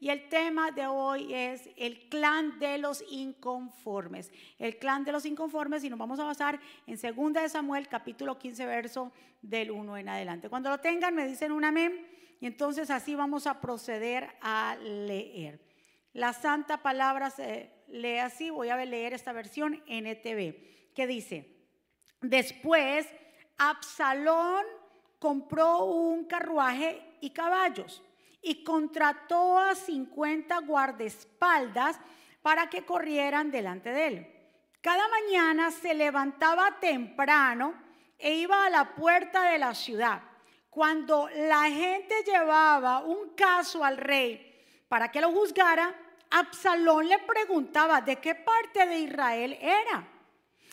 y el tema de hoy es el clan de los inconformes. El clan de los inconformes y nos vamos a basar en 2 de Samuel capítulo 15 verso del 1 en adelante. Cuando lo tengan me dicen un amén y entonces así vamos a proceder a leer. La santa palabra se lee así, voy a leer esta versión NTV, que dice, después Absalón compró un carruaje y caballos y contrató a 50 guardaespaldas para que corrieran delante de él. Cada mañana se levantaba temprano e iba a la puerta de la ciudad. Cuando la gente llevaba un caso al rey para que lo juzgara, Absalón le preguntaba de qué parte de Israel era.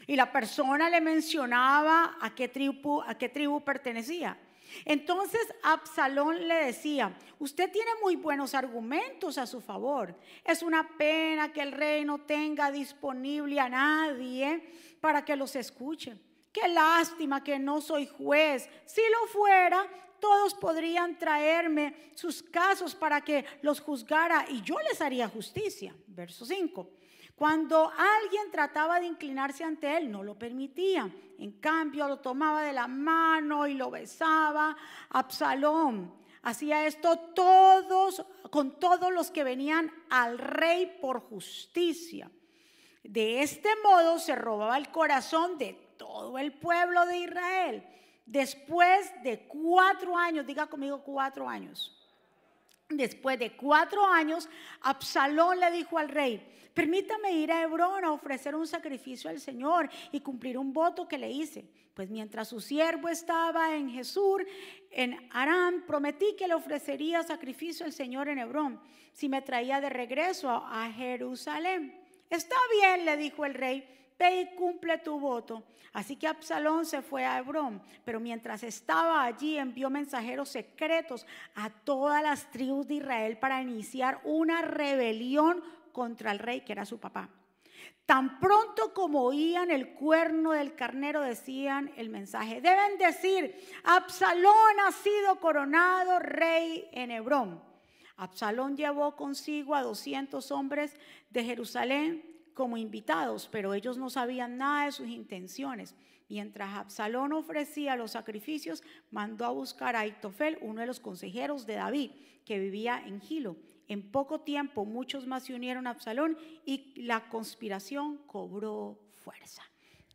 Y la persona le mencionaba a qué tribu, a qué tribu pertenecía. Entonces Absalón le decía, usted tiene muy buenos argumentos a su favor. Es una pena que el rey no tenga disponible a nadie para que los escuche. Qué lástima que no soy juez. Si lo fuera, todos podrían traerme sus casos para que los juzgara y yo les haría justicia. Verso 5. Cuando alguien trataba de inclinarse ante él, no lo permitía. En cambio, lo tomaba de la mano y lo besaba. Absalón hacía esto todos, con todos los que venían al rey por justicia. De este modo se robaba el corazón de todo el pueblo de Israel. Después de cuatro años, diga conmigo cuatro años. Después de cuatro años, Absalón le dijo al rey, permítame ir a Hebrón a ofrecer un sacrificio al Señor y cumplir un voto que le hice. Pues mientras su siervo estaba en Jesús, en Aram, prometí que le ofrecería sacrificio al Señor en Hebrón, si me traía de regreso a Jerusalén. Está bien, le dijo el rey, ve y cumple tu voto. Así que Absalón se fue a Hebrón, pero mientras estaba allí envió mensajeros secretos a todas las tribus de Israel para iniciar una rebelión contra el rey que era su papá. Tan pronto como oían el cuerno del carnero decían el mensaje, deben decir, Absalón ha sido coronado rey en Hebrón. Absalón llevó consigo a 200 hombres de Jerusalén como invitados, pero ellos no sabían nada de sus intenciones. Mientras Absalón ofrecía los sacrificios, mandó a buscar a Aitofel, uno de los consejeros de David, que vivía en Gilo. En poco tiempo muchos más se unieron a Absalón y la conspiración cobró fuerza.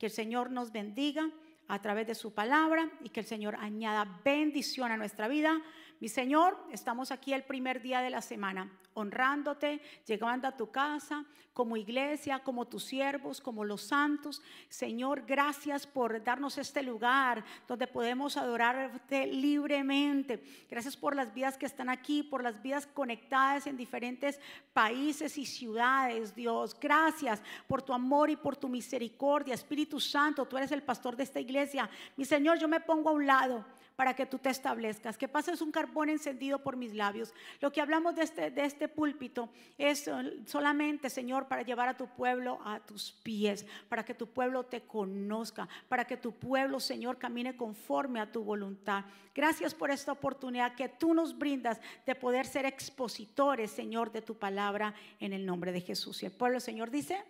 Que el Señor nos bendiga a través de su palabra y que el Señor añada bendición a nuestra vida. Mi Señor, estamos aquí el primer día de la semana honrándote, llegando a tu casa, como iglesia, como tus siervos, como los santos. Señor, gracias por darnos este lugar donde podemos adorarte libremente. Gracias por las vidas que están aquí, por las vidas conectadas en diferentes países y ciudades, Dios. Gracias por tu amor y por tu misericordia. Espíritu Santo, tú eres el pastor de esta iglesia. Mi Señor, yo me pongo a un lado para que tú te establezcas. Que pases un carbón encendido por mis labios. Lo que hablamos de este, de este púlpito es solamente, Señor, para llevar a tu pueblo a tus pies, para que tu pueblo te conozca, para que tu pueblo, Señor, camine conforme a tu voluntad. Gracias por esta oportunidad que tú nos brindas de poder ser expositores, Señor, de tu palabra en el nombre de Jesús. Y el pueblo, Señor, dice,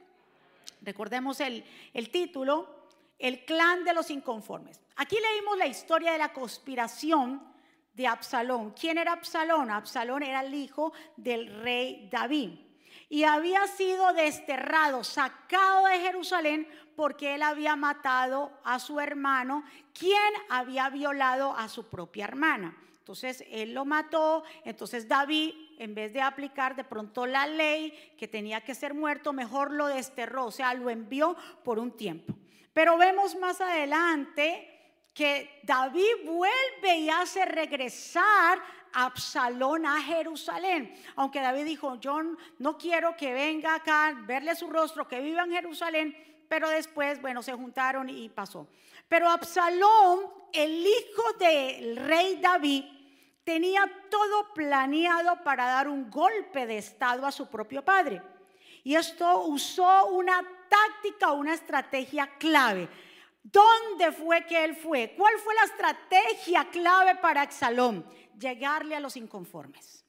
recordemos el, el título el clan de los inconformes. Aquí leímos la historia de la conspiración de Absalón. ¿Quién era Absalón? Absalón era el hijo del rey David y había sido desterrado, sacado de Jerusalén porque él había matado a su hermano, quien había violado a su propia hermana. Entonces él lo mató, entonces David, en vez de aplicar de pronto la ley que tenía que ser muerto, mejor lo desterró, o sea, lo envió por un tiempo. Pero vemos más adelante que David vuelve y hace regresar a Absalón a Jerusalén. Aunque David dijo, yo no quiero que venga acá, verle su rostro, que viva en Jerusalén, pero después, bueno, se juntaron y pasó. Pero Absalón, el hijo del rey David, tenía todo planeado para dar un golpe de estado a su propio padre. Y esto usó una táctica, una estrategia clave. ¿Dónde fue que él fue? ¿Cuál fue la estrategia clave para Absalón? Llegarle a los inconformes.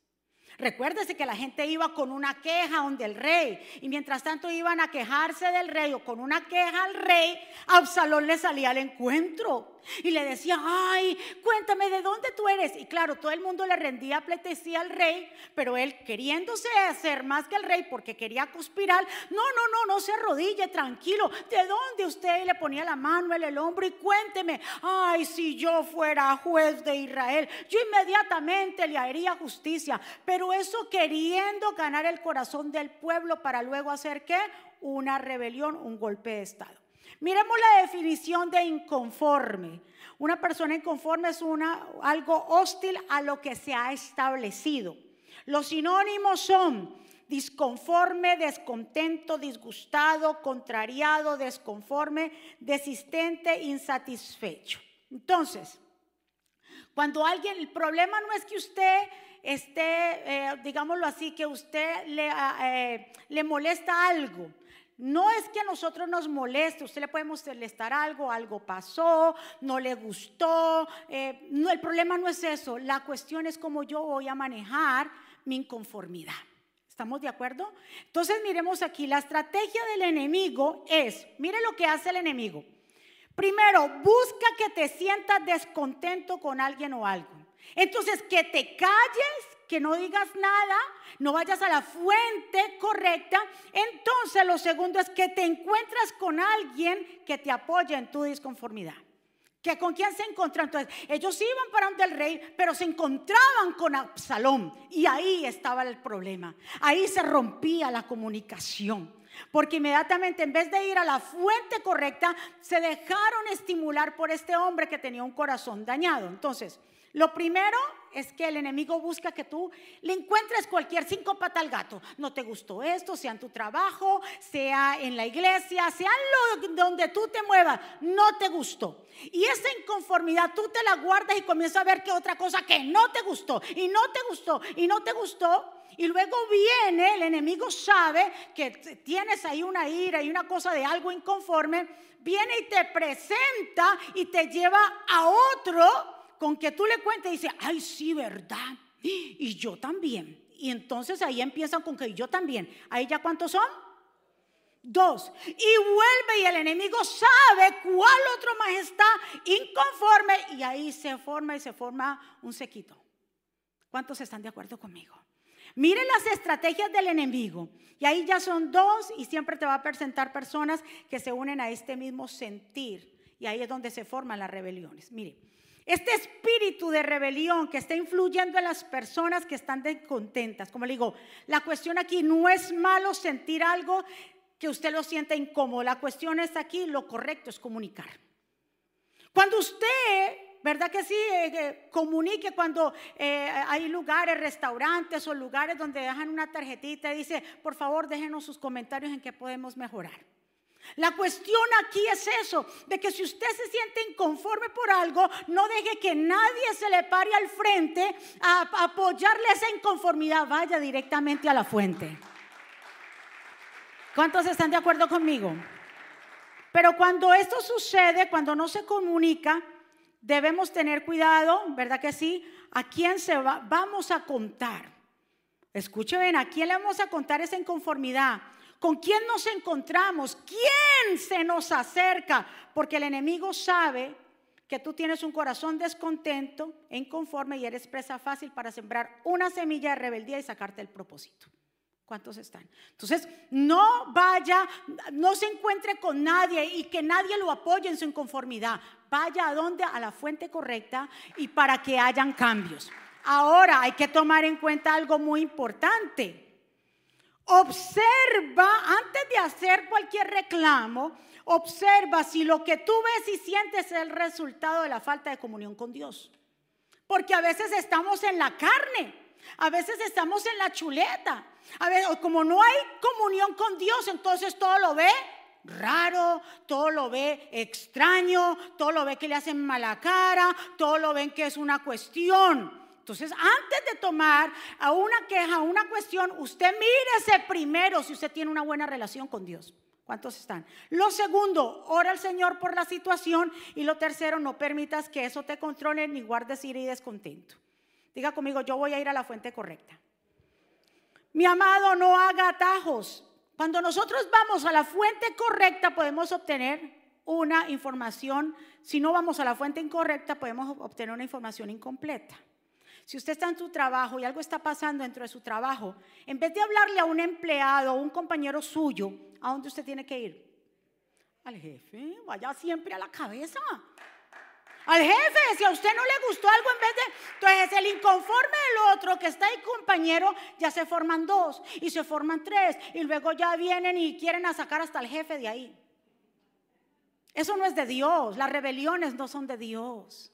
Recuérdese que la gente iba con una queja donde el rey, y mientras tanto iban a quejarse del rey o con una queja al rey, Absalón le salía al encuentro y le decía, ay, cuéntame de dónde tú eres. Y claro, todo el mundo le rendía pleitesía al rey, pero él queriéndose hacer más que el rey porque quería conspirar, no, no, no, no se arrodille, tranquilo. ¿De dónde usted le ponía la mano en el hombro y cuénteme, ay, si yo fuera juez de Israel, yo inmediatamente le haría justicia. Pero eso queriendo ganar el corazón del pueblo para luego hacer qué? Una rebelión, un golpe de Estado. Miremos la definición de inconforme. Una persona inconforme es una, algo hostil a lo que se ha establecido. Los sinónimos son disconforme, descontento, disgustado, contrariado, desconforme, desistente, insatisfecho. Entonces, cuando alguien, el problema no es que usted esté, eh, digámoslo así, que usted le, eh, le molesta algo. No es que a nosotros nos moleste, usted le puede molestar algo, algo pasó, no le gustó. Eh, no, el problema no es eso, la cuestión es cómo yo voy a manejar mi inconformidad. ¿Estamos de acuerdo? Entonces miremos aquí, la estrategia del enemigo es, mire lo que hace el enemigo. Primero, busca que te sientas descontento con alguien o algo. Entonces, que te calles, que no digas nada, no vayas a la fuente correcta. Entonces, lo segundo es que te encuentras con alguien que te apoya en tu disconformidad. ¿Que ¿Con quién se encontraron? Entonces, ellos iban para donde el rey, pero se encontraban con Absalón. Y ahí estaba el problema. Ahí se rompía la comunicación. Porque inmediatamente, en vez de ir a la fuente correcta, se dejaron estimular por este hombre que tenía un corazón dañado. Entonces, lo primero es que el enemigo busca que tú le encuentres cualquier cinco patas al gato. No te gustó esto, sea en tu trabajo, sea en la iglesia, sea lo, donde tú te muevas, no te gustó. Y esa inconformidad tú te la guardas y comienzas a ver que otra cosa que no te gustó, y no te gustó, y no te gustó. Y luego viene, el enemigo sabe que tienes ahí una ira y una cosa de algo inconforme, viene y te presenta y te lleva a otro con que tú le cuentes, dice, ay, sí, verdad. Y yo también. Y entonces ahí empiezan con que yo también. ¿Ahí ya cuántos son? Dos. Y vuelve y el enemigo sabe cuál otro más está inconforme y ahí se forma y se forma un sequito. ¿Cuántos están de acuerdo conmigo? Miren las estrategias del enemigo. Y ahí ya son dos y siempre te va a presentar personas que se unen a este mismo sentir. Y ahí es donde se forman las rebeliones. Mire, este espíritu de rebelión que está influyendo en las personas que están descontentas. Como le digo, la cuestión aquí no es malo sentir algo que usted lo sienta incómodo. La cuestión es aquí, lo correcto es comunicar. Cuando usted, ¿verdad que sí? Eh, comunique cuando eh, hay lugares, restaurantes o lugares donde dejan una tarjetita y dice, por favor, déjenos sus comentarios en qué podemos mejorar. La cuestión aquí es eso, de que si usted se siente inconforme por algo, no deje que nadie se le pare al frente a apoyarle esa inconformidad, vaya directamente a la fuente. ¿Cuántos están de acuerdo conmigo? Pero cuando esto sucede, cuando no se comunica, debemos tener cuidado, ¿verdad que sí? ¿A quién se va? Vamos a contar. Escuchen, ¿a quién le vamos a contar esa inconformidad? ¿Con quién nos encontramos? ¿Quién se nos acerca? Porque el enemigo sabe que tú tienes un corazón descontento inconforme y eres presa fácil para sembrar una semilla de rebeldía y sacarte el propósito. ¿Cuántos están? Entonces, no vaya, no se encuentre con nadie y que nadie lo apoye en su inconformidad. Vaya a donde, a la fuente correcta y para que hayan cambios. Ahora hay que tomar en cuenta algo muy importante. Observa, antes de hacer cualquier reclamo, observa si lo que tú ves y sientes es el resultado de la falta de comunión con Dios. Porque a veces estamos en la carne, a veces estamos en la chuleta. A veces, como no hay comunión con Dios, entonces todo lo ve raro, todo lo ve extraño, todo lo ve que le hacen mala cara, todo lo ven que es una cuestión. Entonces, antes de tomar a una queja, a una cuestión, usted mírese primero si usted tiene una buena relación con Dios. ¿Cuántos están? Lo segundo, ora al Señor por la situación. Y lo tercero, no permitas que eso te controle ni guardes ira y descontento. Diga conmigo, yo voy a ir a la fuente correcta. Mi amado, no haga atajos. Cuando nosotros vamos a la fuente correcta podemos obtener una información. Si no vamos a la fuente incorrecta podemos obtener una información incompleta. Si usted está en su trabajo y algo está pasando dentro de su trabajo, en vez de hablarle a un empleado o un compañero suyo, ¿a dónde usted tiene que ir? Al jefe, vaya siempre a la cabeza. Al jefe, si a usted no le gustó algo en vez de... Entonces el inconforme del otro que está ahí compañero, ya se forman dos y se forman tres y luego ya vienen y quieren a sacar hasta el jefe de ahí. Eso no es de Dios, las rebeliones no son de Dios.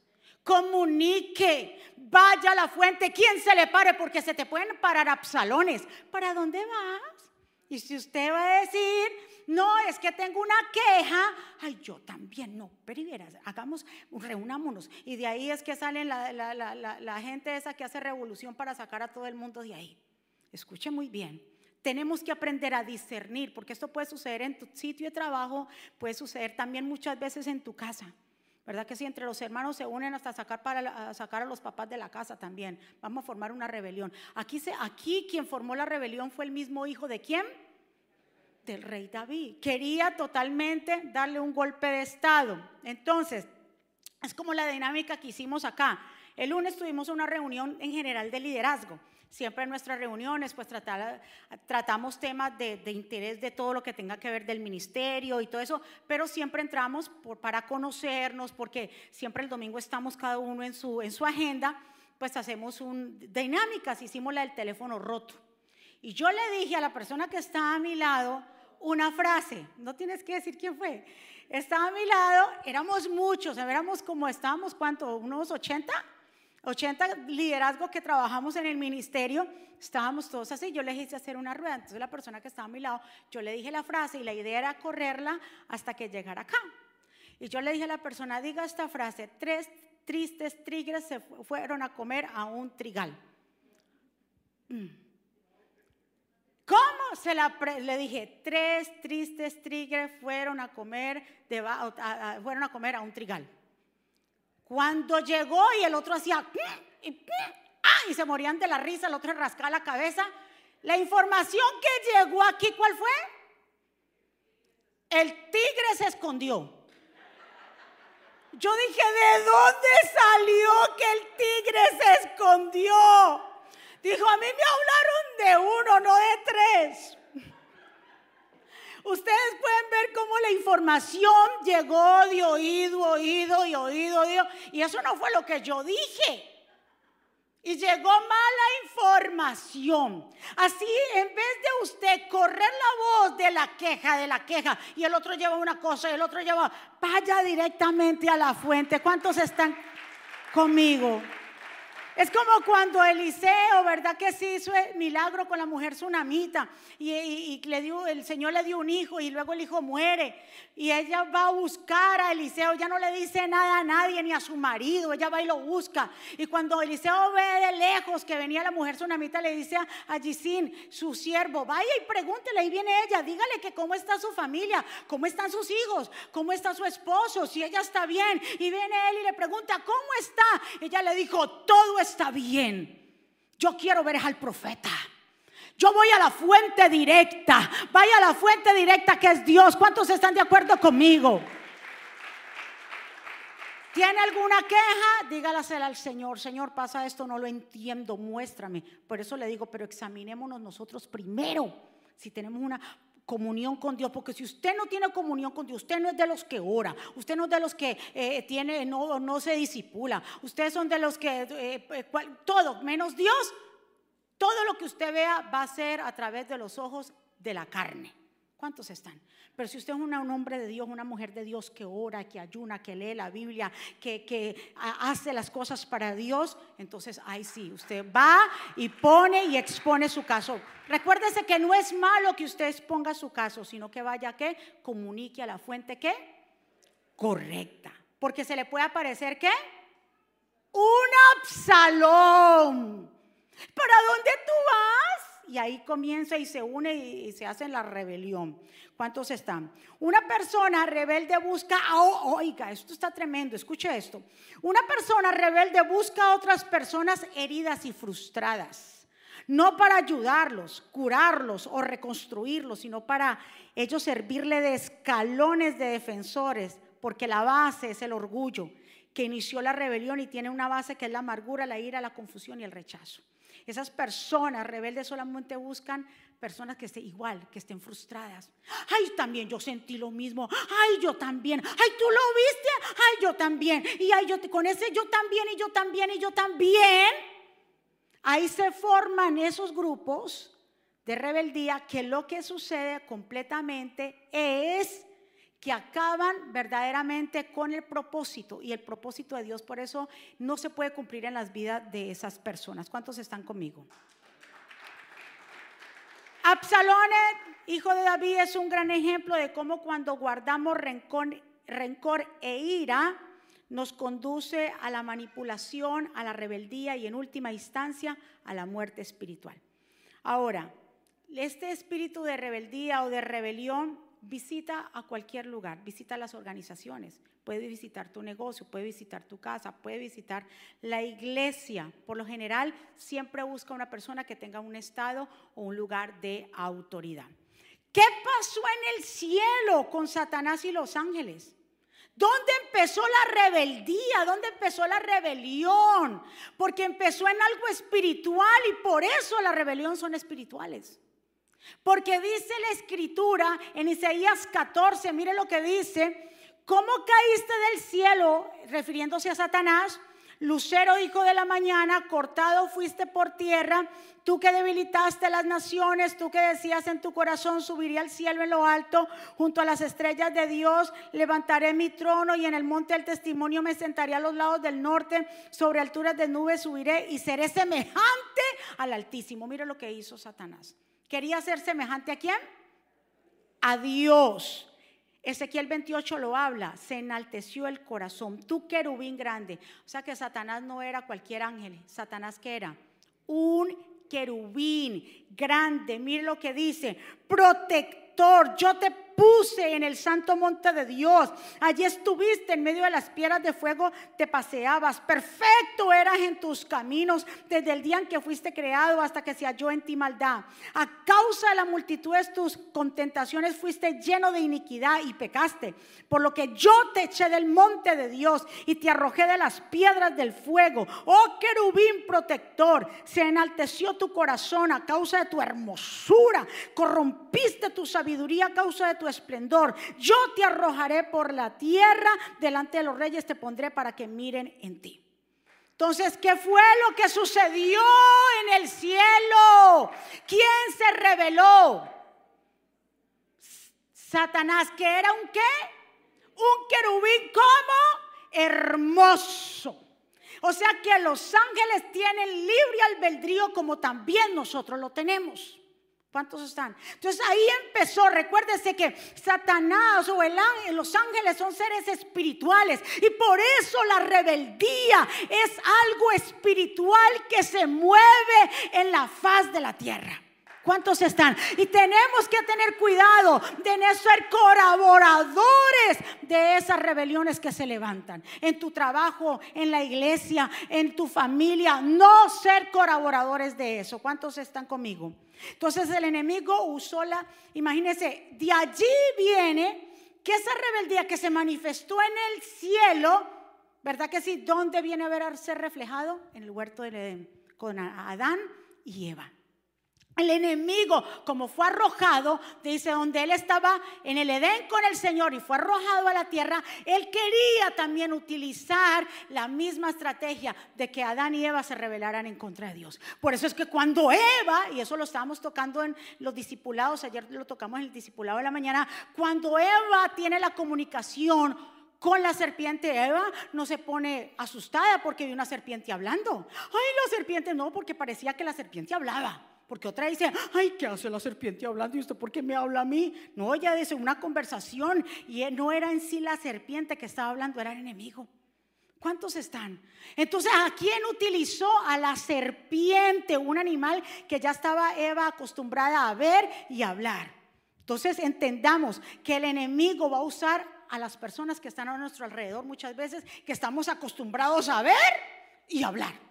Comunique, vaya a la fuente, quien se le pare, porque se te pueden parar absalones. ¿Para dónde vas? Y si usted va a decir, no, es que tengo una queja. Ay, yo también, no, pero hagamos, reunámonos. Y de ahí es que sale la, la, gente esa que hace revolución para sacar a todo el mundo de ahí. Escuche muy bien. Tenemos que aprender a discernir, porque esto puede suceder en tu sitio de trabajo, puede suceder también muchas veces en tu casa. ¿Verdad que si entre los hermanos se unen hasta sacar, para, sacar a los papás de la casa también? Vamos a formar una rebelión. Aquí, se, aquí quien formó la rebelión fue el mismo hijo de quién? del rey David. Quería totalmente darle un golpe de estado. Entonces, es como la dinámica que hicimos acá. El lunes tuvimos una reunión en general de liderazgo. Siempre en nuestras reuniones pues tratamos temas de, interés de todo lo que tenga que ver del ministerio y todo eso, pero siempre entramos para conocernos, porque siempre el domingo estamos cada uno en su, en su agenda, pues hacemos un, dinámicas, hicimos la del teléfono roto. Y yo le dije a la persona que estaba a mi lado una frase, no tienes que decir quién fue. Estaba a mi lado, éramos muchos, éramos como estábamos, ¿cuánto? Unos 80, 80 liderazgos que trabajamos en el ministerio, estábamos todos así, yo le dije hacer una rueda, entonces la persona que estaba a mi lado, yo le dije la frase y la idea era correrla hasta que llegara acá. Y yo le dije a la persona, diga esta frase, tres tristes tigres se fueron a comer a un trigal. Mm. ¿Cómo? Se la le dije, tres tristes tigres fueron a comer, fueron a comer a un trigal. Cuando llegó y el otro hacía y, ¡ah! y se morían de la risa, el otro rascaba la cabeza. La información que llegó aquí, ¿cuál fue? El tigre se escondió. Yo dije, ¿de dónde salió que el tigre se escondió? Dijo, a mí me hablaron de uno, no de tres. Ustedes pueden ver cómo la información llegó de oído, oído y oído, oído. Y eso no fue lo que yo dije. Y llegó mala información. Así, en vez de usted correr la voz de la queja, de la queja, y el otro lleva una cosa el otro lleva, vaya directamente a la fuente. ¿Cuántos están conmigo? Es como cuando Eliseo, ¿verdad que sí hizo el milagro con la mujer tsunamita y, le dio, el Señor le dio un hijo y luego el hijo muere. Y ella va a buscar a Eliseo, ya no le dice nada a nadie ni a su marido, ella va y lo busca. Y cuando Eliseo ve de lejos que venía la mujer tsunamita le dice a Gisín, su siervo, vaya y pregúntele, ahí viene ella, dígale que cómo está su familia, cómo están sus hijos, cómo está su esposo, si ella está bien y viene él y le pregunta, ¿cómo está? Ella le dijo, todo está bien. Yo quiero ver al profeta. Yo voy a la fuente directa. Vaya a la fuente directa que es Dios. ¿Cuántos están de acuerdo conmigo? ¿Tiene alguna queja? Dígalasela al Señor. Señor, pasa esto, no lo entiendo, muéstrame. Por eso le digo, pero examinémonos nosotros primero. Si tenemos una, comunión con Dios, porque si usted no tiene comunión con Dios, usted no es de los que ora, usted no es de los que eh, tiene, no, no se disipula, ustedes son de los que, eh, eh, todo, menos Dios, todo lo que usted vea va a ser a través de los ojos de la carne. ¿Cuántos están? Pero si usted es un hombre de Dios, una mujer de Dios que ora, que ayuna, que lee la Biblia, que, que hace las cosas para Dios, entonces ahí sí, usted va y pone y expone su caso. Recuérdese que no es malo que usted exponga su caso, sino que vaya que comunique a la fuente que correcta. Porque se le puede aparecer que un Absalón. ¿Para dónde tú vas? Y ahí comienza y se une y, se hace la rebelión. ¿Cuántos están? Una persona rebelde busca, oiga, esto está tremendo, escuche esto. Una persona rebelde busca a otras personas heridas y frustradas. no para ayudarlos, curarlos o reconstruirlos, sino para ellos servirle de escalones de defensores, porque la base es el orgullo que inició la rebelión y tiene una base que es la amargura, la ira, la confusión y el rechazo. Esas personas rebeldes solamente buscan personas que estén igual, que estén frustradas. Ay, también yo sentí lo mismo. Ay, yo también. Ay, tú lo viste. Ay, yo también. Y ay, yo con ese yo también y yo también y yo también. Ahí se forman esos grupos de rebeldía que lo que sucede completamente es que acaban verdaderamente con el propósito y el propósito de Dios. Por eso no se puede cumplir en las vidas de esas personas. ¿Cuántos están conmigo? Absalón, hijo de David, es un gran ejemplo de cómo cuando guardamos rencor, e ira, nos conduce a la manipulación, a la rebeldía y en última instancia a la muerte espiritual. Ahora, este espíritu de rebeldía o de rebelión visita a cualquier lugar, visita las organizaciones, puede visitar tu negocio, puede visitar tu casa, puede visitar la iglesia. Por lo general, siempre busca una persona que tenga un estado o un lugar de autoridad. ¿Qué pasó en el cielo con Satanás y los ángeles? ¿Dónde empezó la rebeldía? ¿Dónde empezó la rebelión? Porque empezó en algo espiritual y por eso la rebelión son espirituales. Porque dice la escritura en Isaías 14, mire lo que dice, ¿cómo caíste del cielo? Refiriéndose a Satanás, Lucero, hijo de la mañana, cortado fuiste por tierra, tú que debilitaste las naciones, tú que decías en tu corazón, subiré al cielo en lo alto, junto a las estrellas de Dios, levantaré mi trono y en el monte del testimonio me sentaré a los lados del norte, sobre alturas de nubes subiré y seré semejante al Altísimo. Mire lo que hizo Satanás. ¿Quería ser semejante a quién? A Dios. Ezequiel 28 lo habla, se enalteció el corazón, tú querubín grande. O sea que Satanás no era cualquier ángel, Satanás que era un querubín grande. Mire lo que dice, protector, yo te puse en el santo monte de Dios. Allí estuviste en medio de las piedras de fuego, te paseabas. Perfecto eras en tus caminos desde el día en que fuiste creado hasta que se halló en ti maldad. A causa de la multitud de tus contentaciones fuiste lleno de iniquidad y pecaste. Por lo que yo te eché del monte de Dios y te arrojé de las piedras del fuego. Oh querubín protector, se enalteció tu corazón a causa de tu hermosura. Corrompiste tu sabiduría a causa de tu esplendor. Yo te arrojaré por la tierra, delante de los reyes te pondré para que miren en ti. Entonces, ¿qué fue lo que sucedió en el cielo? ¿Quién se reveló? Satanás, que era un qué? Un querubín como hermoso. O sea que los ángeles tienen libre albedrío como también nosotros lo tenemos. ¿Cuántos están? Entonces ahí empezó, recuérdese que Satanás o el ángel, los ángeles son seres espirituales y por eso la rebeldía es algo espiritual que se mueve en la faz de la tierra. ¿Cuántos están? Y tenemos que tener cuidado de no ser colaboradores de esas rebeliones que se levantan. En tu trabajo, en la iglesia, en tu familia. No ser colaboradores de eso. ¿Cuántos están conmigo? Entonces el enemigo usó la, imagínense, de allí viene que esa rebeldía que se manifestó en el cielo, ¿verdad que sí? ¿Dónde viene a reflejado? En el huerto del Edén, con Adán y Eva. El enemigo, como fue arrojado, dice, donde él estaba en el Edén con el Señor y fue arrojado a la tierra, él quería también utilizar la misma estrategia de que Adán y Eva se rebelaran en contra de Dios. Por eso es que cuando Eva, y eso lo estábamos tocando en los discipulados, ayer lo tocamos en el discipulado de la mañana, cuando Eva tiene la comunicación con la serpiente Eva no se pone asustada porque ve una serpiente hablando. Ay, la serpiente no, porque parecía que la serpiente hablaba. Porque otra dice, ay, ¿qué hace la serpiente hablando? ¿Y usted por qué me habla a mí? No, ella dice una conversación y no era en sí la serpiente que estaba hablando, era el enemigo. ¿Cuántos están? Entonces, ¿a quién utilizó? A la serpiente, un animal que ya estaba Eva acostumbrada a ver y hablar. Entonces, entendamos que el enemigo va a usar a las personas que están a nuestro alrededor muchas veces, que estamos acostumbrados a ver y hablar.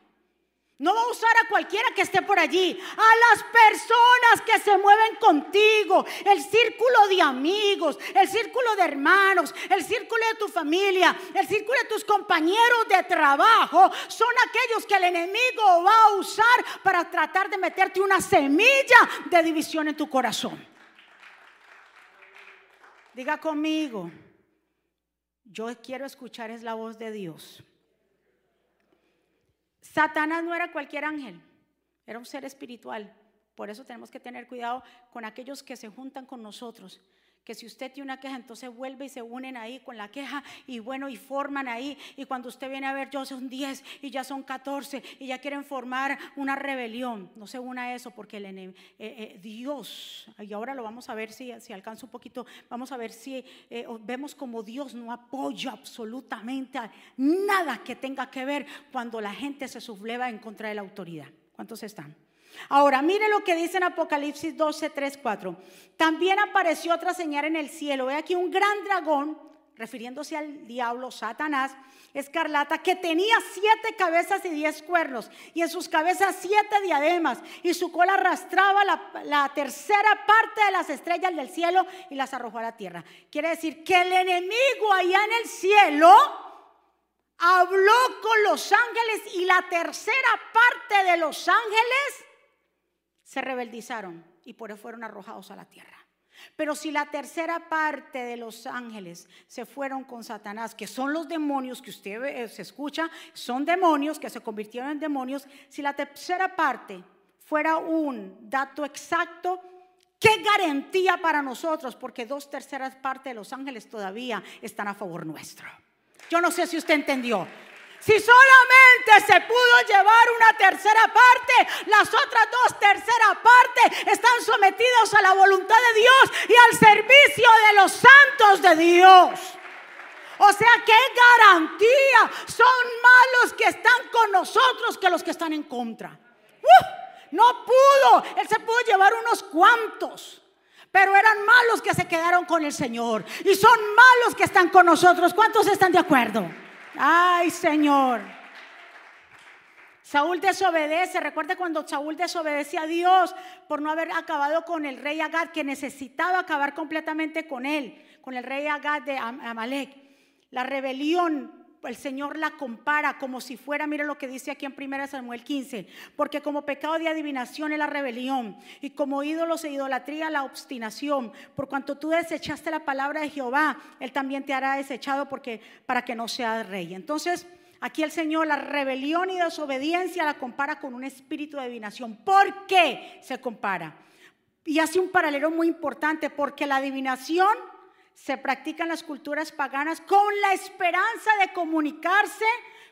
No va a usar a cualquiera que esté por allí, a las personas que se mueven contigo, el círculo de amigos, el círculo de hermanos, el círculo de tu familia, el círculo de tus compañeros de trabajo, son aquellos que el enemigo va a usar para tratar de meterte una semilla de división en tu corazón. Diga conmigo, yo quiero escuchar es la voz de Dios. Satanás no era cualquier ángel, era un ser espiritual. Por eso tenemos que tener cuidado con aquellos que se juntan con nosotros. Que si usted tiene una queja, entonces vuelve y se unen ahí con la queja y bueno, y forman ahí. Y cuando usted viene a ver, yo son 10 y ya son 14 y ya quieren formar una rebelión. No se una a eso porque el eh, eh, Dios, y ahora lo vamos a ver si, si alcanza un poquito, vamos a ver si eh, vemos como Dios no apoya absolutamente nada que tenga que ver cuando la gente se subleva en contra de la autoridad. ¿Cuántos están? Ahora, mire lo que dice en Apocalipsis 12, 3, 4. También apareció otra señal en el cielo. Ve aquí un gran dragón, refiriéndose al diablo Satanás, escarlata, que tenía siete cabezas y diez cuernos, y en sus cabezas siete diademas, y su cola arrastraba la tercera parte de las estrellas del cielo y las arrojó a la tierra. Quiere decir que el enemigo allá en el cielo habló con los ángeles y la tercera parte de los ángeles se rebeldizaron y por eso fueron arrojados a la tierra. Pero si la tercera parte de los ángeles se fueron con Satanás, que son los demonios que usted eh, se escucha, son demonios que se convirtieron en demonios, si la tercera parte fuera un dato exacto, ¿qué garantía para nosotros? Porque dos terceras partes de los ángeles todavía están a favor nuestro. Yo no sé si usted entendió. Si solamente se pudo llevar una tercera parte, las otras dos terceras partes están sometidos a la voluntad de Dios y al servicio de los santos de Dios. O sea, ¿qué garantía? Son más los que están con nosotros que los que están en contra. ¡Uh! no pudo. Él se pudo llevar unos cuantos. Pero eran malos que se quedaron con el Señor. Y son malos que están con nosotros. ¿Cuántos están de acuerdo? Ay, Señor. Saúl desobedece. Recuerda cuando Saúl desobedece a Dios por no haber acabado con el rey Agad, que necesitaba acabar completamente con él, con el rey Agad de Amalek. La rebelión el Señor la compara como si fuera, mire lo que dice aquí en 1 Samuel 15, porque como pecado de adivinación es la rebelión y como ídolos e idolatría la obstinación, por cuanto tú desechaste la palabra de Jehová, él también te hará desechado porque para que no seas rey. Entonces, aquí el Señor la rebelión y desobediencia la compara con un espíritu de adivinación. ¿Por qué se compara? Y hace un paralelo muy importante porque la adivinación se practican las culturas paganas con la esperanza de comunicarse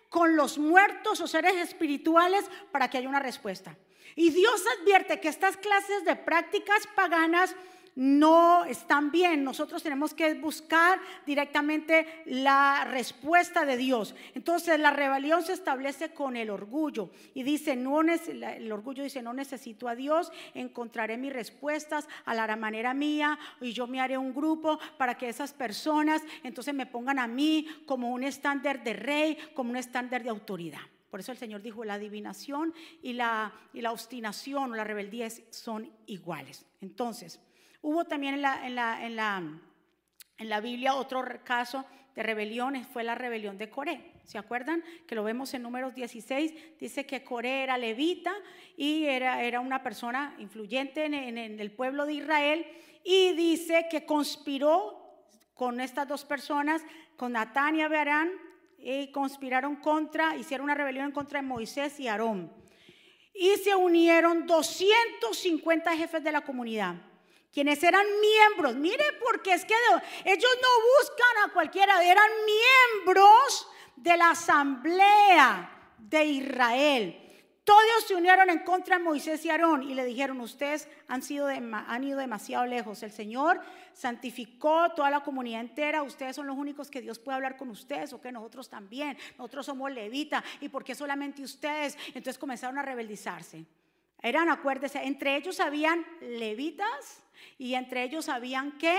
con los muertos o seres espirituales para que haya una respuesta. Y Dios advierte que estas clases de prácticas paganas no están bien. Nosotros tenemos que buscar directamente la respuesta de Dios. Entonces la rebelión se establece con el orgullo y dice, no el orgullo dice, no necesito a Dios, encontraré mis respuestas a la manera mía y yo me haré un grupo para que esas personas entonces me pongan a mí como un estándar de rey, como un estándar de autoridad. Por eso el Señor dijo, la adivinación y la, y la obstinación o la rebeldía son iguales. Entonces, Hubo también en la, Biblia otro caso de rebeliones, fue la rebelión de Coré. ¿Se acuerdan? Que lo vemos en números 16. Dice que Coré era levita y era, una persona influyente en, en, el pueblo de Israel. Y dice que conspiró con estas dos personas, con Natán y Abiarán, y conspiraron contra, hicieron una rebelión contra Moisés y Aarón. Y se unieron 250 jefes de la comunidad quienes eran miembros. Mire, porque es que ellos no buscan a cualquiera, eran miembros de la asamblea de Israel. Todos se unieron en contra de Moisés y Aarón y le dijeron, ustedes han, ido demasiado lejos. El Señor santificó toda la comunidad entera. Ustedes son los únicos que Dios puede hablar con ustedes o que nosotros también. Nosotros somos levitas y porque solamente ustedes. Entonces comenzaron a rebeldizarse. Eran, acuérdense, entre ellos habían levitas y entre ellos habían que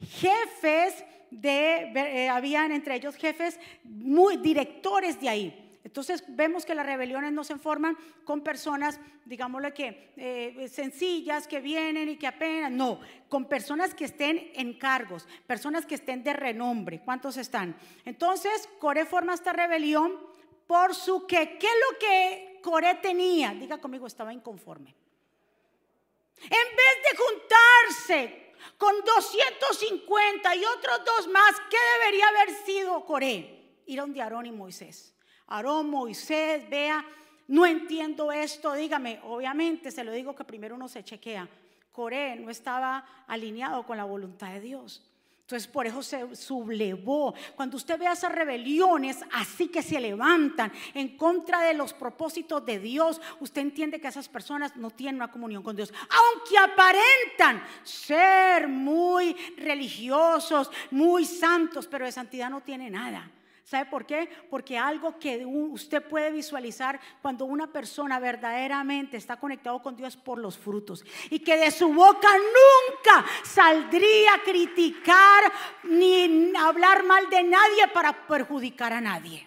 jefes de, eh, habían entre ellos jefes muy directores de ahí. Entonces vemos que las rebeliones no se forman con personas, digámosle que eh, sencillas, que vienen y que apenas, no, con personas que estén en cargos, personas que estén de renombre. ¿Cuántos están? Entonces Coré forma esta rebelión por su que, ¿qué es lo que Coré tenía? Diga conmigo, estaba inconforme. En vez de juntarse con 250 y otros dos más, ¿qué debería haber sido Coré? Ir a un de Aarón y Moisés. Aarón, Moisés, vea, no entiendo esto, dígame, obviamente se lo digo que primero uno se chequea. Coré no estaba alineado con la voluntad de Dios. Entonces por eso se sublevó. Cuando usted ve esas rebeliones así que se levantan en contra de los propósitos de Dios, usted entiende que esas personas no tienen una comunión con Dios. Aunque aparentan ser muy religiosos, muy santos, pero de santidad no tiene nada. ¿Sabe por qué? Porque algo que usted puede visualizar cuando una persona verdaderamente está conectado con Dios por los frutos y que de su boca nunca saldría a criticar ni hablar mal de nadie para perjudicar a nadie.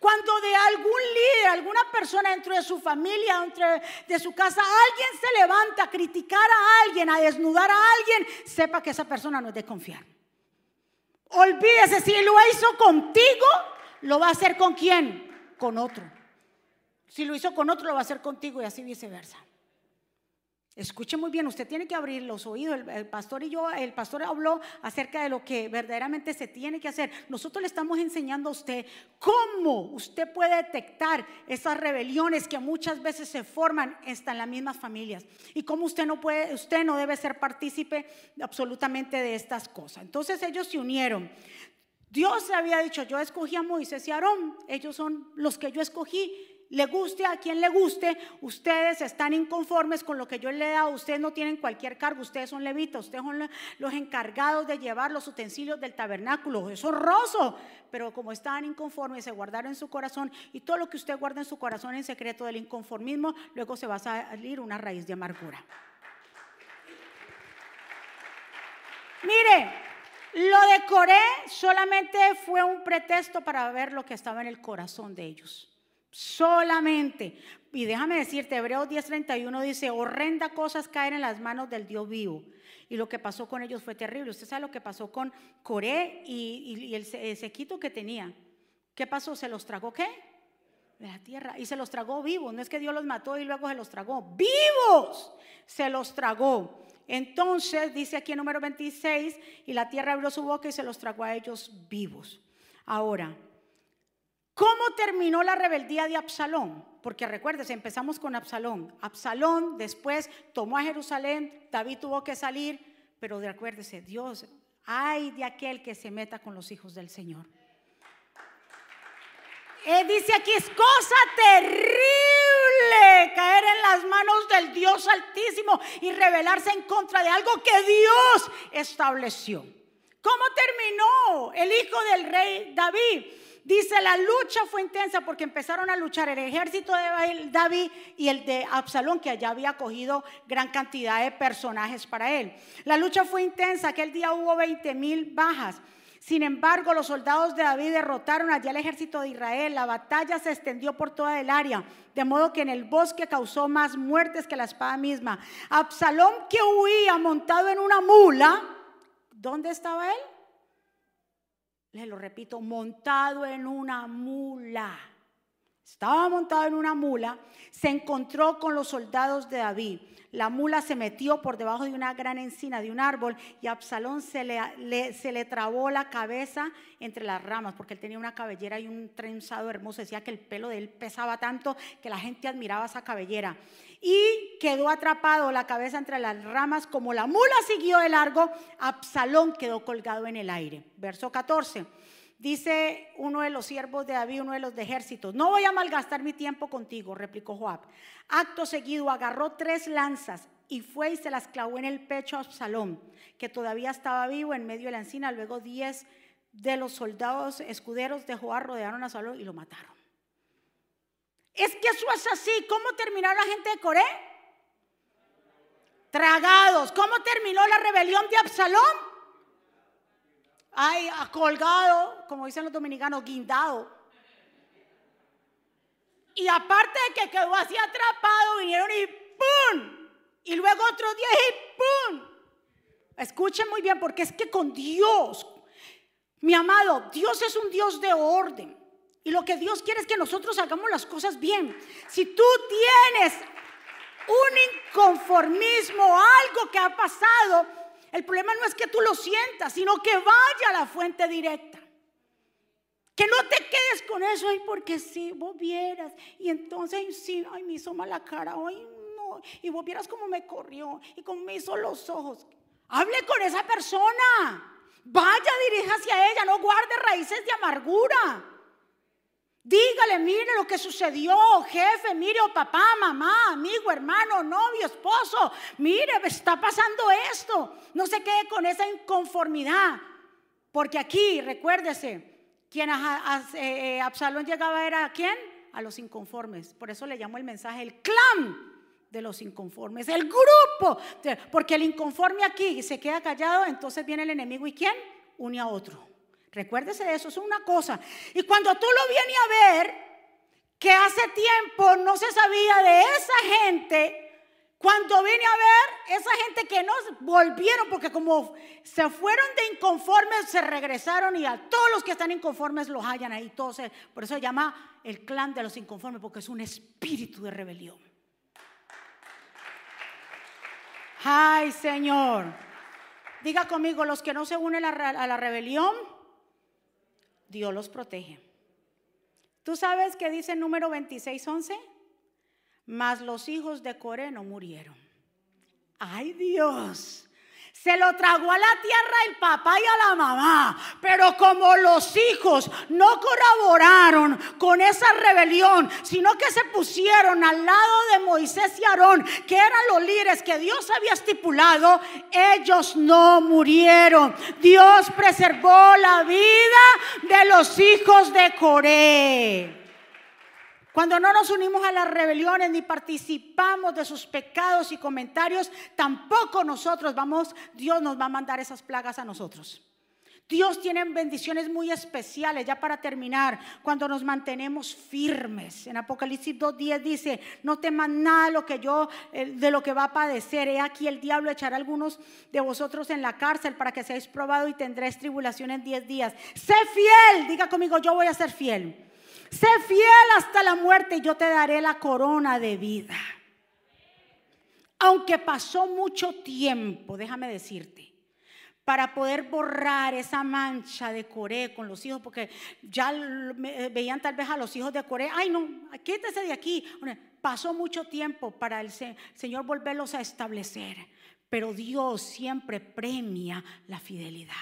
Cuando de algún líder, alguna persona dentro de su familia, dentro de su casa, alguien se levanta a criticar a alguien, a desnudar a alguien, sepa que esa persona no es de confiar. Olvídese, si lo hizo contigo, lo va a hacer con quién? Con otro. Si lo hizo con otro, lo va a hacer contigo y así viceversa. Escuche muy bien, usted tiene que abrir los oídos. El, pastor y yo, el pastor habló acerca de lo que verdaderamente se tiene que hacer. Nosotros le estamos enseñando a usted cómo usted puede detectar esas rebeliones que muchas veces se forman hasta en las mismas familias y cómo usted no puede, usted no debe ser partícipe absolutamente de estas cosas. Entonces ellos se unieron. Dios había dicho, yo escogí a Moisés y a Aarón, ellos son los que yo escogí le guste a quien le guste, ustedes están inconformes con lo que yo le he dado, ustedes no tienen cualquier cargo, ustedes son levitas, ustedes son los encargados de llevar los utensilios del tabernáculo, es horroroso, pero como estaban inconformes, se guardaron en su corazón y todo lo que usted guarda en su corazón en secreto del inconformismo, luego se va a salir una raíz de amargura. Mire, lo de Coré solamente fue un pretexto para ver lo que estaba en el corazón de ellos. Solamente. Y déjame decirte, Hebreos 10:31 dice, horrenda cosas caer en las manos del Dios vivo. Y lo que pasó con ellos fue terrible. Usted sabe lo que pasó con Coré y, el, sequito que tenía. ¿Qué pasó? ¿Se los tragó qué? De la tierra. Y se los tragó vivos. No es que Dios los mató y luego se los tragó. Vivos. Se los tragó. Entonces dice aquí en número 26, y la tierra abrió su boca y se los tragó a ellos vivos. Ahora, ¿Cómo terminó la rebeldía de Absalón? Porque recuérdese, empezamos con Absalón. Absalón después tomó a Jerusalén, David tuvo que salir, pero recuérdese, Dios, hay de aquel que se meta con los hijos del Señor. Él dice aquí, es cosa terrible caer en las manos del Dios Altísimo y rebelarse en contra de algo que Dios estableció. ¿Cómo terminó el hijo del rey David? Dice, la lucha fue intensa porque empezaron a luchar el ejército de David y el de Absalón, que allá había cogido gran cantidad de personajes para él. La lucha fue intensa, aquel día hubo 20 mil bajas. Sin embargo, los soldados de David derrotaron allá el ejército de Israel. La batalla se extendió por toda el área, de modo que en el bosque causó más muertes que la espada misma. Absalón que huía montado en una mula, ¿dónde estaba él? Le lo repito, montado en una mula. Estaba montado en una mula, se encontró con los soldados de David. La mula se metió por debajo de una gran encina de un árbol y a Absalón se le, se le trabó la cabeza entre las ramas porque él tenía una cabellera y un trenzado hermoso. Decía que el pelo de él pesaba tanto que la gente admiraba esa cabellera. Y quedó atrapado la cabeza entre las ramas. Como la mula siguió de largo, Absalón quedó colgado en el aire. Verso 14. Dice uno de los siervos de David, uno de los de ejércitos, no voy a malgastar mi tiempo contigo, replicó Joab. Acto seguido agarró tres lanzas y fue y se las clavó en el pecho a Absalón, que todavía estaba vivo en medio de la encina. Luego diez de los soldados escuderos de Joab rodearon a Absalón y lo mataron. Es que eso es así. ¿Cómo terminó la gente de Coré? Tragados. ¿Cómo terminó la rebelión de Absalón? Ay, colgado, como dicen los dominicanos, guindado. Y aparte de que quedó así atrapado, vinieron y ¡pum! Y luego otro día y ¡pum! Escuchen muy bien, porque es que con Dios, mi amado, Dios es un Dios de orden. Y lo que Dios quiere es que nosotros hagamos las cosas bien. Si tú tienes un inconformismo, algo que ha pasado, el problema no es que tú lo sientas, sino que vaya a la fuente directa. Que no te quedes con eso, ay, porque si vos vieras, y entonces, sí, ay, me hizo mala cara, ay, no, y vos vieras cómo me corrió y cómo me hizo los ojos. Hable con esa persona, vaya, dirija hacia ella, no guarde raíces de amargura. Dígale, mire lo que sucedió, jefe, mire, o papá, mamá, amigo, hermano, novio, esposo, mire, está pasando esto. No se quede con esa inconformidad, porque aquí, recuérdese, quien a, eh, Absalón llegaba era a quién? A los inconformes. Por eso le llamo el mensaje el clan de los inconformes, el grupo, porque el inconforme aquí se queda callado, entonces viene el enemigo y quién? Une a otro. Recuérdese de eso, es una cosa. Y cuando tú lo vienes a ver, que hace tiempo no se sabía de esa gente, cuando vine a ver esa gente que no volvieron, porque como se fueron de inconformes, se regresaron y a todos los que están inconformes los hallan ahí. Todos, por eso se llama el clan de los inconformes, porque es un espíritu de rebelión. Ay, Señor. Diga conmigo, los que no se unen a la rebelión, Dios los protege. ¿Tú sabes qué dice el número 26:11? Mas los hijos de Coré no murieron. ¡Ay Dios! Se lo tragó a la tierra el papá y a la mamá. Pero como los hijos no colaboraron con esa rebelión, sino que se pusieron al lado de Moisés y Aarón, que eran los líderes que Dios había estipulado, ellos no murieron. Dios preservó la vida de los hijos de Coré. Cuando no nos unimos a las rebeliones ni participamos de sus pecados y comentarios, tampoco nosotros vamos, Dios nos va a mandar esas plagas a nosotros. Dios tiene bendiciones muy especiales, ya para terminar, cuando nos mantenemos firmes. En Apocalipsis 2.10 dice, no temas nada de lo que yo, eh, de lo que va a padecer. He aquí el diablo echará a algunos de vosotros en la cárcel para que seáis probados y tendréis tribulación en 10 días. Sé fiel, diga conmigo, yo voy a ser fiel. Sé fiel hasta la muerte y yo te daré la corona de vida. Aunque pasó mucho tiempo, déjame decirte, para poder borrar esa mancha de Coré con los hijos, porque ya veían tal vez a los hijos de Coré, ay no, quítese de aquí. Pasó mucho tiempo para el Señor volverlos a establecer, pero Dios siempre premia la fidelidad.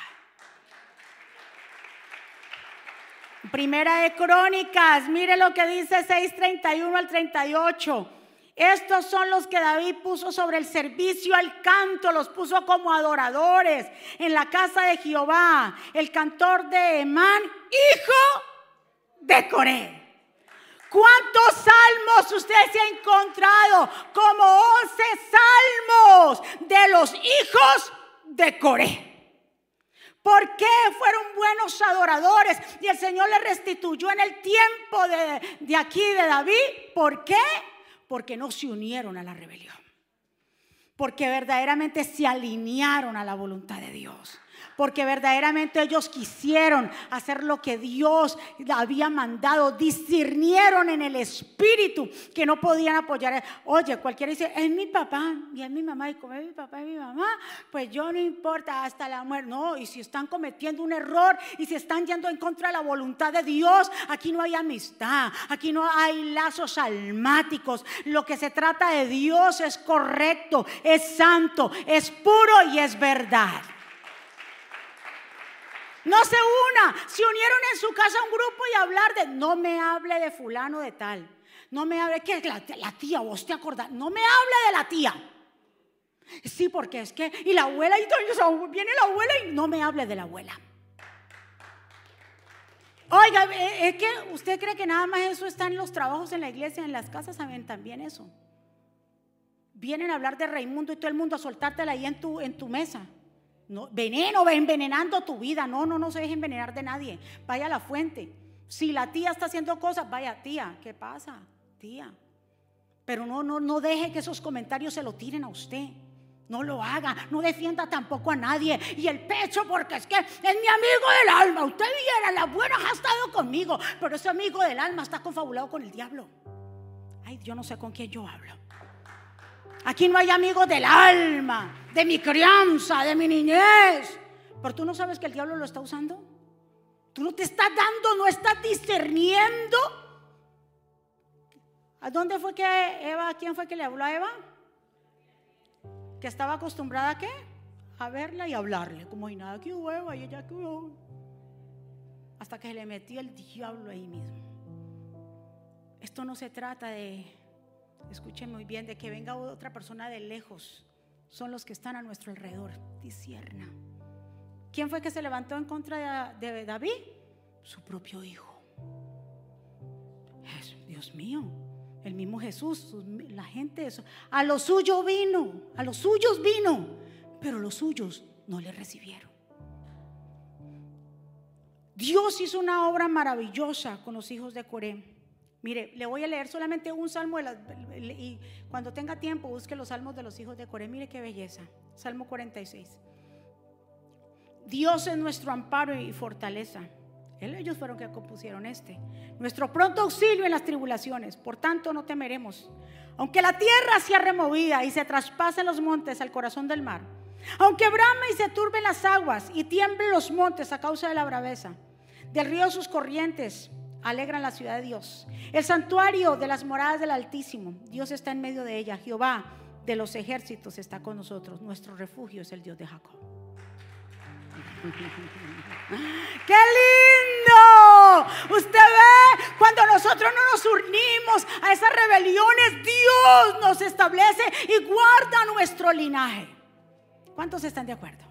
Primera de Crónicas, mire lo que dice 6:31 al 38. Estos son los que David puso sobre el servicio al canto, los puso como adoradores en la casa de Jehová. El cantor de Emán, hijo de Coré. ¿Cuántos salmos usted se ha encontrado? Como 11 salmos de los hijos de Coré. ¿Por qué fueron buenos adoradores? Y el Señor le restituyó en el tiempo de, de aquí de David. ¿Por qué? Porque no se unieron a la rebelión. Porque verdaderamente se alinearon a la voluntad de Dios porque verdaderamente ellos quisieron hacer lo que Dios había mandado, discernieron en el espíritu que no podían apoyar. Oye, cualquiera dice, es mi papá y es mi mamá, y como es mi papá y mi mamá, pues yo no importa hasta la muerte. No, y si están cometiendo un error y si están yendo en contra de la voluntad de Dios, aquí no hay amistad, aquí no hay lazos almáticos. Lo que se trata de Dios es correcto, es santo, es puro y es verdad. No se una. Se unieron en su casa un grupo y hablar de, no me hable de fulano de tal. No me hable, que la, la tía, vos te acordás. No me hable de la tía. Sí, porque es que, y la abuela, y todo, viene la abuela y no me hable de la abuela. Oiga, eh, es que usted cree que nada más eso está en los trabajos en la iglesia, en las casas, saben también eso. Vienen a hablar de Raimundo y todo el mundo a soltártela ahí en tu, en tu mesa. No, veneno, envenenando tu vida. No, no, no se deje envenenar de nadie. Vaya a la fuente. Si la tía está haciendo cosas, vaya tía, ¿qué pasa? tía. Pero no, no, no deje que esos comentarios se lo tiren a usted. No lo haga, no defienda tampoco a nadie. Y el pecho, porque es que es mi amigo del alma. Usted viera, las buenas ha estado conmigo, pero ese amigo del alma está confabulado con el diablo. Ay, yo no sé con quién yo hablo. Aquí no hay amigos del alma, de mi crianza, de mi niñez. Pero tú no sabes que el diablo lo está usando. Tú no te estás dando, no estás discerniendo. ¿A dónde fue que Eva, quién fue que le habló a Eva? que estaba acostumbrada a qué? A verla y hablarle, como y nada que hueva y ella que. Hasta que se le metió el diablo ahí mismo. Esto no se trata de, escuchen muy bien, de que venga otra persona de lejos. Son los que están a nuestro alrededor. Discierna. ¿Quién fue que se levantó en contra de, David? Su propio hijo. Dios mío. El mismo Jesús, la gente, a los suyos vino, a los suyos vino, pero los suyos no le recibieron. Dios hizo una obra maravillosa con los hijos de Coré. Mire, le voy a leer solamente un salmo y cuando tenga tiempo busque los salmos de los hijos de Coré. Mire qué belleza. Salmo 46. Dios es nuestro amparo y fortaleza ellos fueron que compusieron este. Nuestro pronto auxilio en las tribulaciones. Por tanto, no temeremos. Aunque la tierra sea removida y se traspasen los montes al corazón del mar. Aunque brame y se turben las aguas y tiemblen los montes a causa de la braveza. Del río sus corrientes alegran la ciudad de Dios. El santuario de las moradas del Altísimo. Dios está en medio de ella. Jehová de los ejércitos está con nosotros. Nuestro refugio es el Dios de Jacob. ¡Qué lindo! Usted ve, cuando nosotros no nos unimos a esas rebeliones, Dios nos establece y guarda nuestro linaje. ¿Cuántos están de acuerdo?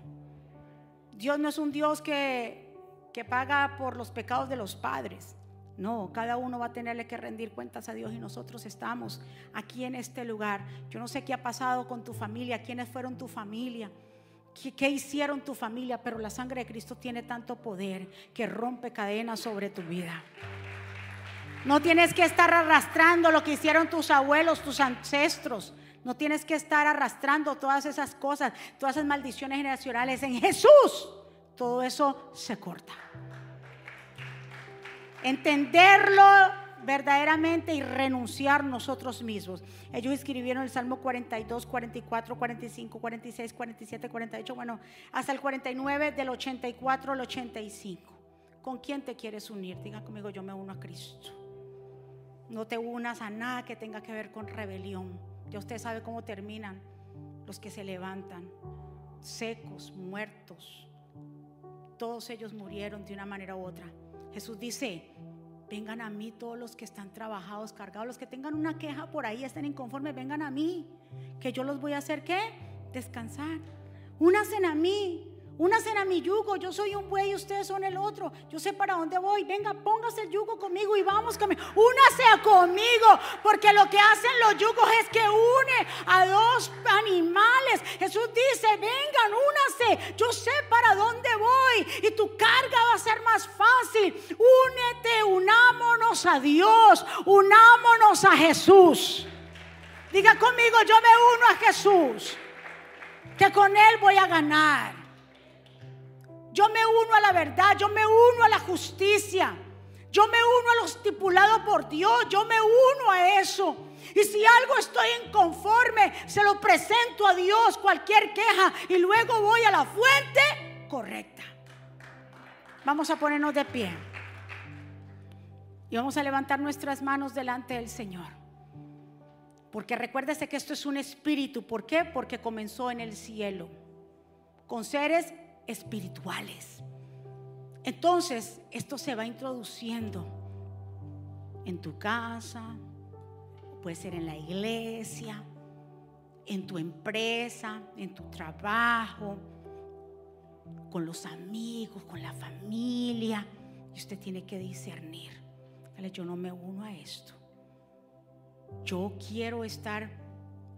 Dios no es un Dios que, que paga por los pecados de los padres. No, cada uno va a tenerle que rendir cuentas a Dios y nosotros estamos aquí en este lugar. Yo no sé qué ha pasado con tu familia, quiénes fueron tu familia. ¿Qué, hicieron tu familia? Pero la sangre de Cristo tiene tanto poder que rompe cadenas sobre tu vida. No tienes que estar arrastrando lo que hicieron tus abuelos, tus ancestros. No tienes que estar arrastrando todas esas cosas, todas esas maldiciones generacionales. En Jesús todo eso se corta. Entenderlo verdaderamente y renunciar nosotros mismos. Ellos escribieron el Salmo 42, 44, 45, 46, 47, 48, bueno, hasta el 49, del 84 al 85. ¿Con quién te quieres unir? Diga conmigo, yo me uno a Cristo. No te unas a nada que tenga que ver con rebelión. Ya usted sabe cómo terminan los que se levantan, secos, muertos. Todos ellos murieron de una manera u otra. Jesús dice, Vengan a mí todos los que están trabajados, cargados, los que tengan una queja por ahí, estén inconformes, vengan a mí, que yo los voy a hacer qué? Descansar. Únanse a mí, Únase a mi yugo, yo soy un buey y ustedes son el otro. Yo sé para dónde voy. Venga, póngase el yugo conmigo y vamos conmigo. Únase conmigo, porque lo que hacen los yugos es que une a dos animales. Jesús dice, vengan, únase. Yo sé para dónde voy y tu carga va a ser más fácil. Únete, unámonos a Dios, unámonos a Jesús. Diga conmigo, yo me uno a Jesús, que con Él voy a ganar. Yo me uno a la verdad, yo me uno a la justicia. Yo me uno a lo estipulado por Dios, yo me uno a eso. Y si algo estoy inconforme, se lo presento a Dios, cualquier queja, y luego voy a la fuente correcta. Vamos a ponernos de pie. Y vamos a levantar nuestras manos delante del Señor. Porque recuérdese que esto es un espíritu. ¿Por qué? Porque comenzó en el cielo. Con seres espirituales. Entonces, esto se va introduciendo en tu casa, puede ser en la iglesia, en tu empresa, en tu trabajo, con los amigos, con la familia. Y usted tiene que discernir. yo no me uno a esto. Yo quiero estar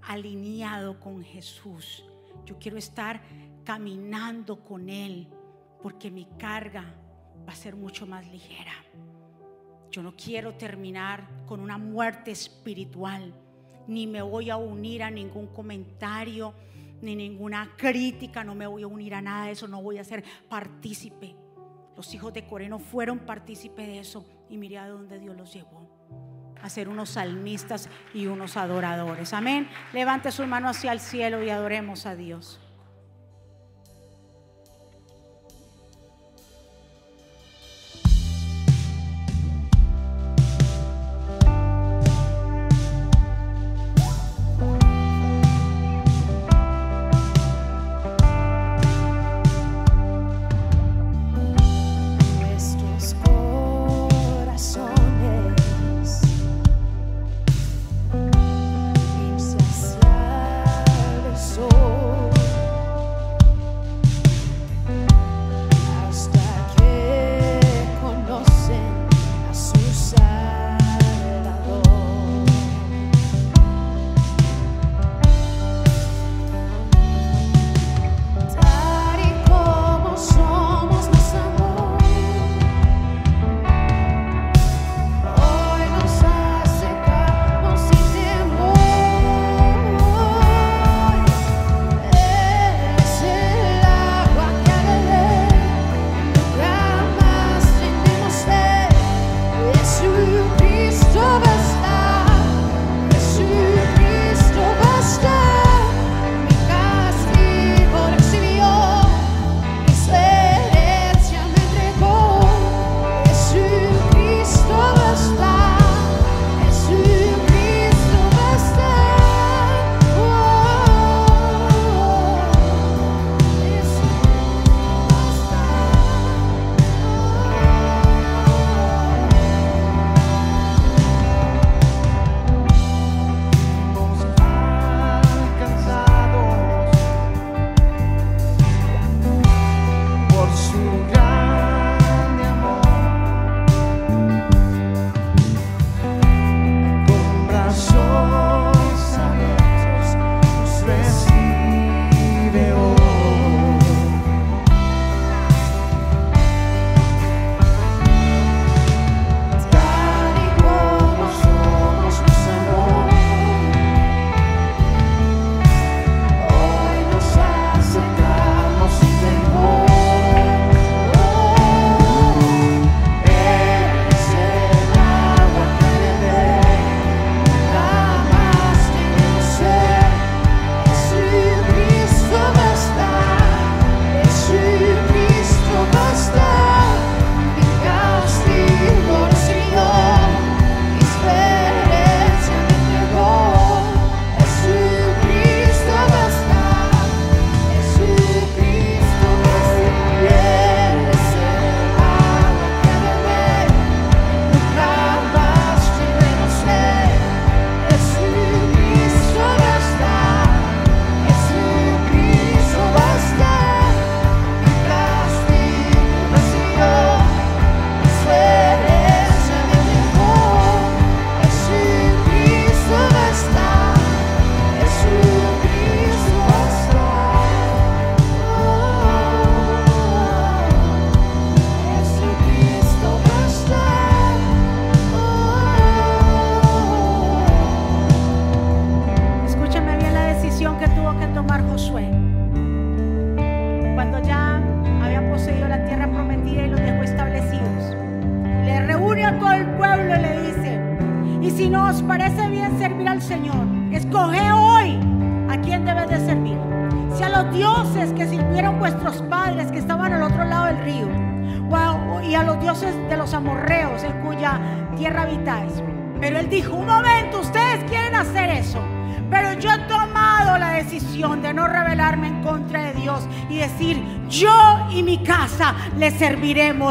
alineado con Jesús. Yo quiero estar caminando con Él, porque mi carga va a ser mucho más ligera. Yo no quiero terminar con una muerte espiritual, ni me voy a unir a ningún comentario, ni ninguna crítica, no me voy a unir a nada de eso, no voy a ser partícipe. Los hijos de Coré no fueron partícipe de eso y mire a dónde Dios los llevó. A ser unos salmistas y unos adoradores. Amén. Levante su mano hacia el cielo y adoremos a Dios.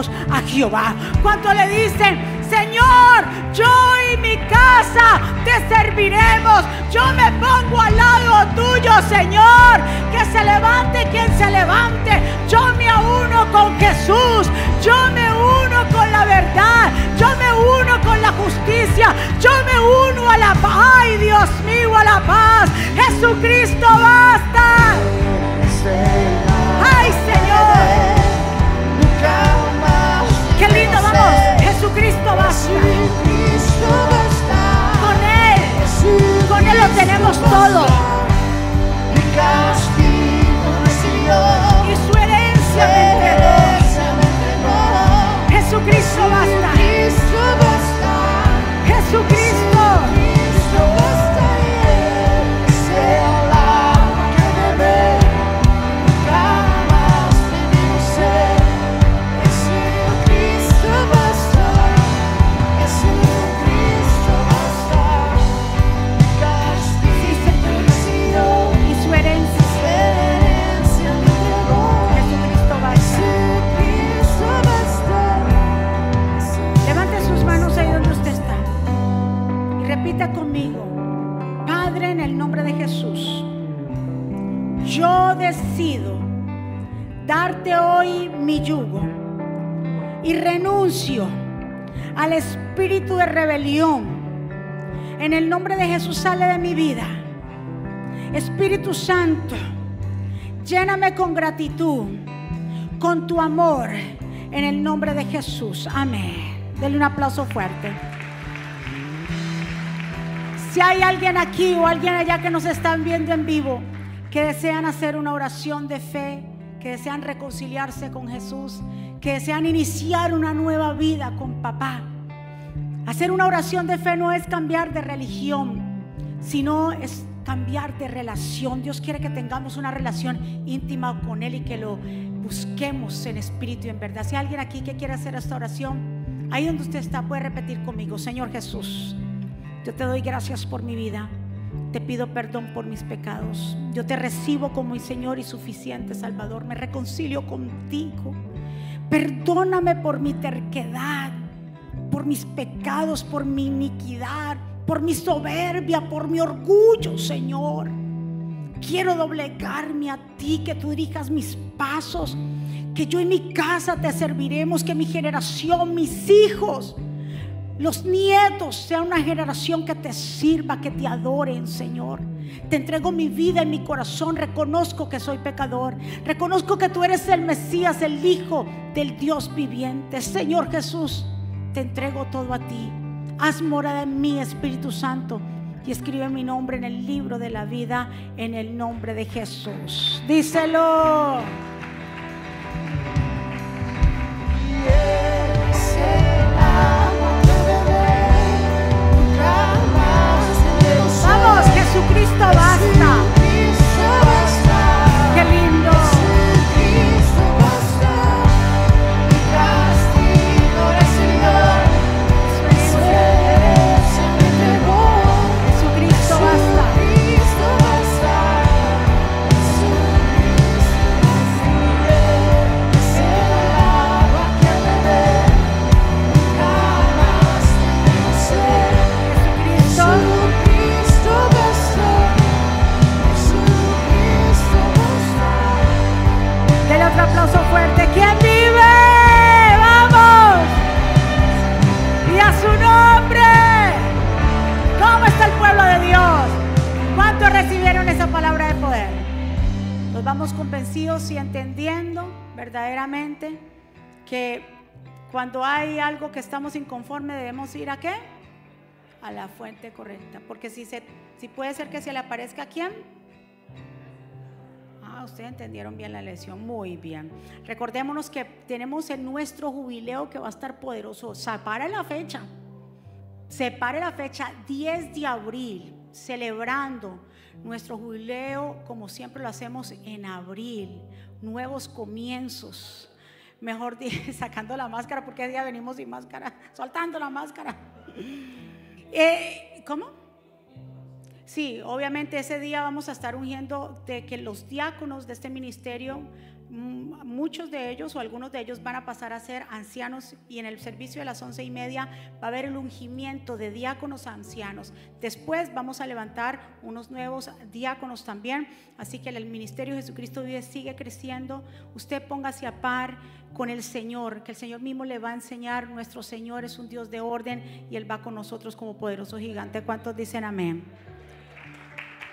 A Jehová. ¿Cuánto le dicen, Señor, yo y mi casa te serviremos? Yo me pongo al lado tuyo, Señor. Que se levante quien se levante. Yo me uno con Jesús. Yo me uno con la verdad. Yo me uno con la justicia. Yo me uno a la paz. Ay, Dios mío, a la paz. Jesucristo basta. Jesucristo basta. Con Él, con Él lo tenemos todo. Sale de mi vida. Espíritu Santo, lléname con gratitud, con tu amor, en el nombre de Jesús. Amén. Denle un aplauso fuerte. Si hay alguien aquí o alguien allá que nos están viendo en vivo, que desean hacer una oración de fe, que desean reconciliarse con Jesús, que desean iniciar una nueva vida con papá. Hacer una oración de fe no es cambiar de religión, sino es cambiar de relación. Dios quiere que tengamos una relación íntima con Él y que lo busquemos en espíritu y en verdad. Si hay alguien aquí que quiere hacer esta oración, ahí donde usted está, puede repetir conmigo, Señor Jesús, yo te doy gracias por mi vida. Te pido perdón por mis pecados. Yo te recibo como mi Señor y suficiente Salvador. Me reconcilio contigo. Perdóname por mi terquedad, por mis pecados, por mi iniquidad, por mi soberbia, por mi orgullo, Señor. Quiero doblegarme a ti, que tú dirijas mis pasos, que yo en mi casa te serviremos, que mi generación, mis hijos, los nietos sean una generación que te sirva, que te adoren, Señor. Te entrego mi vida en mi corazón. Reconozco que soy pecador. Reconozco que tú eres el Mesías, el Hijo del Dios viviente. Señor Jesús, te entrego todo a ti. Haz morada en mí, Espíritu Santo. Y escribe mi nombre en el libro de la vida en el nombre de Jesús. Díselo. Vamos. Jesucristo basta. Y entendiendo verdaderamente que cuando hay algo que estamos inconforme debemos ir a qué? A la fuente correcta. Porque si, se, si puede ser que se le aparezca a quién? Ah, ustedes entendieron bien la lección, muy bien. Recordémonos que tenemos en nuestro jubileo que va a estar poderoso. Separe la fecha. Separe la fecha 10 de abril, celebrando nuestro jubileo como siempre lo hacemos en abril. Nuevos comienzos. Mejor sacando la máscara porque día venimos sin máscara, soltando la máscara. Eh, ¿Cómo? Sí, obviamente ese día vamos a estar ungiendo de que los diáconos de este ministerio, muchos de ellos o algunos de ellos van a pasar a ser ancianos y en el servicio de las once y media va a haber el ungimiento de diáconos a ancianos. Después vamos a levantar unos nuevos diáconos también, así que el ministerio de Jesucristo vive sigue creciendo. Usted póngase a par con el Señor, que el Señor mismo le va a enseñar. Nuestro Señor es un Dios de orden y Él va con nosotros como poderoso gigante. ¿Cuántos dicen amén?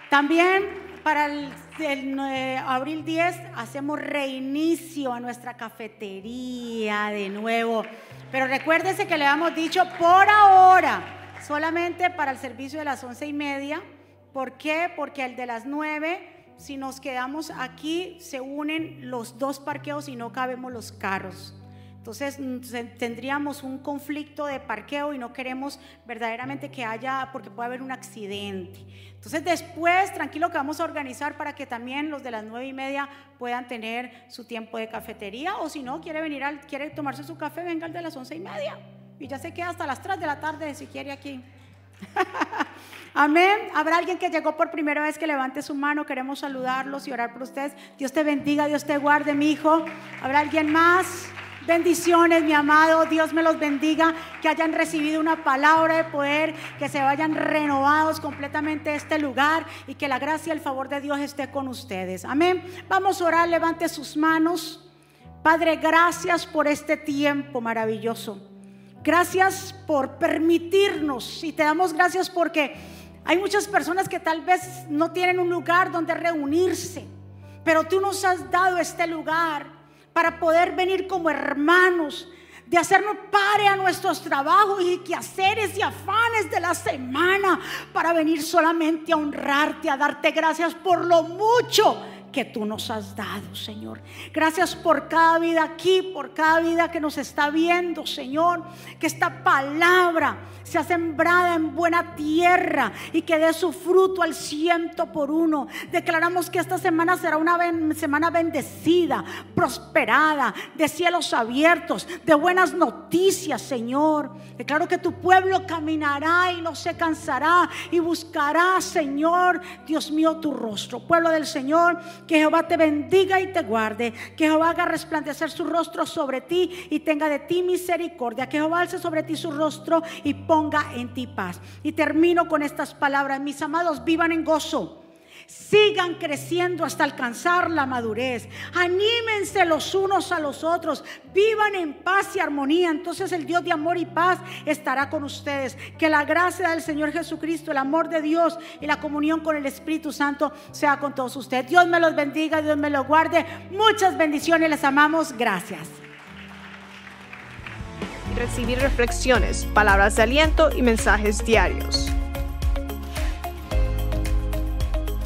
También para el, el, eh, abril 10 hacemos reinicio a nuestra cafetería de nuevo. Pero recuérdese que le hemos dicho por ahora, solamente para el servicio de las once y media. ¿Por qué? Porque el de las 9, si nos quedamos aquí, se unen los dos parqueos y no cabemos los carros. Entonces mm, tendríamos un conflicto de parqueo y no queremos verdaderamente que haya, porque puede haber un accidente. Entonces después, tranquilo que vamos a organizar para que también los de las nueve y media puedan tener su tiempo de cafetería o si no, quiere venir, al, quiere tomarse su café, venga al de las once y media. Y ya se queda hasta las 3 de la tarde si quiere aquí. Amén. Habrá alguien que llegó por primera vez que levante su mano. Queremos saludarlos y orar por ustedes. Dios te bendiga, Dios te guarde, mi hijo. Habrá alguien más. Bendiciones, mi amado. Dios me los bendiga. Que hayan recibido una palabra de poder. Que se vayan renovados completamente este lugar. Y que la gracia y el favor de Dios esté con ustedes. Amén. Vamos a orar. Levante sus manos. Padre, gracias por este tiempo maravilloso. Gracias por permitirnos. Y te damos gracias porque hay muchas personas que tal vez no tienen un lugar donde reunirse. Pero tú nos has dado este lugar para poder venir como hermanos, de hacernos pare a nuestros trabajos y quehaceres y afanes de la semana para venir solamente a honrarte, a darte gracias por lo mucho que tú nos has dado, Señor. Gracias por cada vida aquí, por cada vida que nos está viendo, Señor. Que esta palabra sea sembrada en buena tierra y que dé su fruto al ciento por uno. Declaramos que esta semana será una semana bendecida, prosperada, de cielos abiertos, de buenas noticias, Señor. Declaro que tu pueblo caminará y no se cansará y buscará, Señor, Dios mío, tu rostro. Pueblo del Señor, que Jehová te bendiga y te guarde, que Jehová haga resplandecer su rostro sobre ti y tenga de ti misericordia, que Jehová alce sobre ti su rostro y ponga en ti paz. Y termino con estas palabras, mis amados, vivan en gozo. Sigan creciendo hasta alcanzar la madurez. Anímense los unos a los otros. Vivan en paz y armonía. Entonces el Dios de amor y paz estará con ustedes. Que la gracia del Señor Jesucristo, el amor de Dios y la comunión con el Espíritu Santo sea con todos ustedes. Dios me los bendiga, Dios me los guarde. Muchas bendiciones. Les amamos. Gracias. recibir reflexiones, palabras de aliento y mensajes diarios.